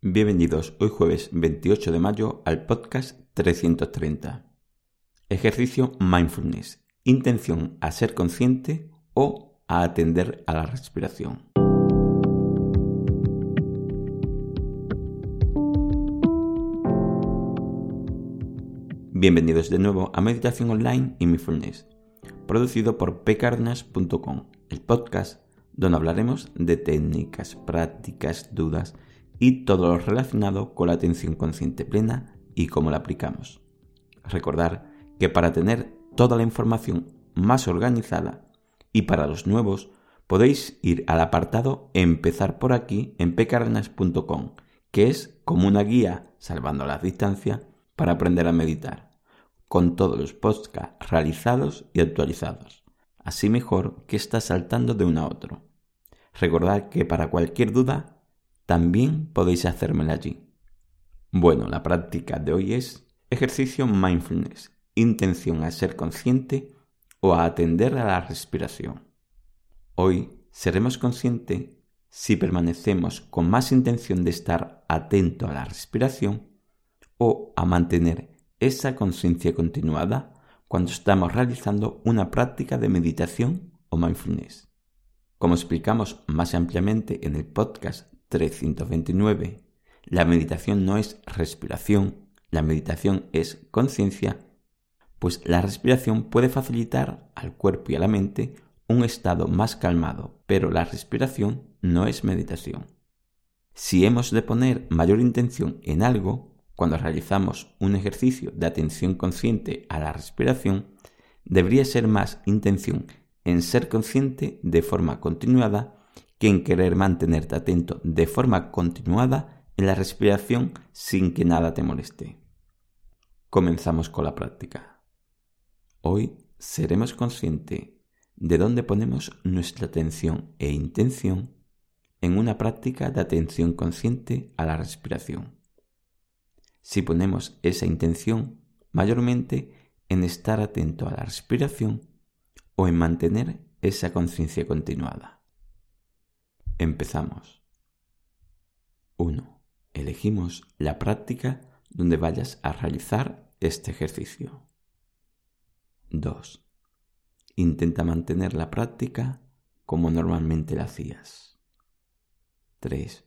Bienvenidos hoy jueves 28 de mayo al podcast 330. Ejercicio mindfulness. Intención a ser consciente o a atender a la respiración. Bienvenidos de nuevo a Meditación Online y Mindfulness, producido por pecarnas.com, el podcast donde hablaremos de técnicas, prácticas, dudas y todo lo relacionado con la atención consciente plena y cómo la aplicamos. Recordar que para tener toda la información más organizada y para los nuevos podéis ir al apartado Empezar por aquí en pecarnas.com, que es como una guía, salvando la distancia, para aprender a meditar, con todos los podcasts realizados y actualizados. Así mejor que está saltando de uno a otro. Recordad que para cualquier duda también podéis hacérmela allí. Bueno, la práctica de hoy es ejercicio mindfulness, intención a ser consciente o a atender a la respiración. Hoy seremos conscientes si permanecemos con más intención de estar atento a la respiración o a mantener esa conciencia continuada cuando estamos realizando una práctica de meditación o mindfulness. Como explicamos más ampliamente en el podcast 329. La meditación no es respiración, la meditación es conciencia, pues la respiración puede facilitar al cuerpo y a la mente un estado más calmado, pero la respiración no es meditación. Si hemos de poner mayor intención en algo, cuando realizamos un ejercicio de atención consciente a la respiración, debería ser más intención en ser consciente de forma continuada que en querer mantenerte atento de forma continuada en la respiración sin que nada te moleste. Comenzamos con la práctica. Hoy seremos conscientes de dónde ponemos nuestra atención e intención en una práctica de atención consciente a la respiración. Si ponemos esa intención mayormente en estar atento a la respiración o en mantener esa conciencia continuada. Empezamos. 1. Elegimos la práctica donde vayas a realizar este ejercicio. 2. Intenta mantener la práctica como normalmente la hacías. 3.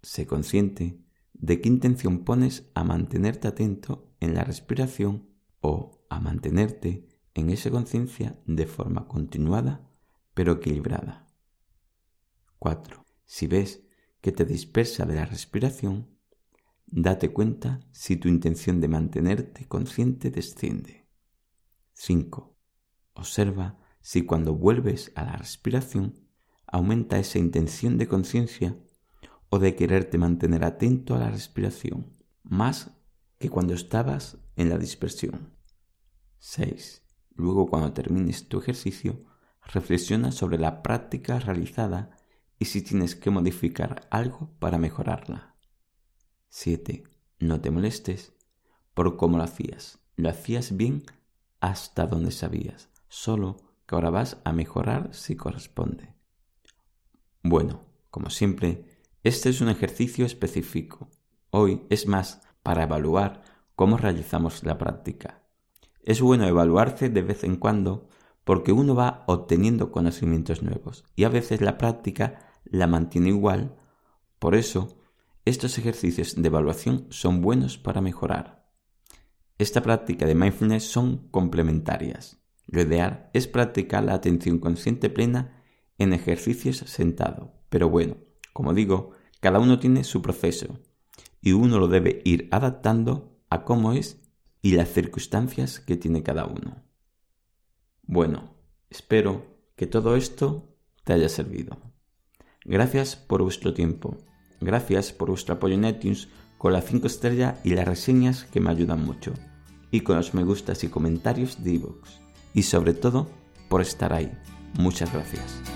Sé consciente de qué intención pones a mantenerte atento en la respiración o a mantenerte en esa conciencia de forma continuada pero equilibrada. 4. Si ves que te dispersa de la respiración, date cuenta si tu intención de mantenerte consciente desciende. 5. Observa si cuando vuelves a la respiración aumenta esa intención de conciencia o de quererte mantener atento a la respiración, más que cuando estabas en la dispersión. 6. Luego cuando termines tu ejercicio, reflexiona sobre la práctica realizada y si tienes que modificar algo para mejorarla. 7. No te molestes por cómo lo hacías. Lo hacías bien hasta donde sabías, solo que ahora vas a mejorar si corresponde. Bueno, como siempre, este es un ejercicio específico. Hoy es más para evaluar cómo realizamos la práctica. Es bueno evaluarse de vez en cuando porque uno va obteniendo conocimientos nuevos y a veces la práctica la mantiene igual. Por eso, estos ejercicios de evaluación son buenos para mejorar. Esta práctica de mindfulness son complementarias. Lo ideal es practicar la atención consciente plena en ejercicios sentado. Pero bueno, como digo, cada uno tiene su proceso y uno lo debe ir adaptando a cómo es y las circunstancias que tiene cada uno. Bueno, espero que todo esto te haya servido. Gracias por vuestro tiempo. Gracias por vuestro apoyo en iTunes con la 5 estrella y las reseñas que me ayudan mucho. Y con los me gustas y comentarios de iVoox. Y sobre todo, por estar ahí. Muchas gracias.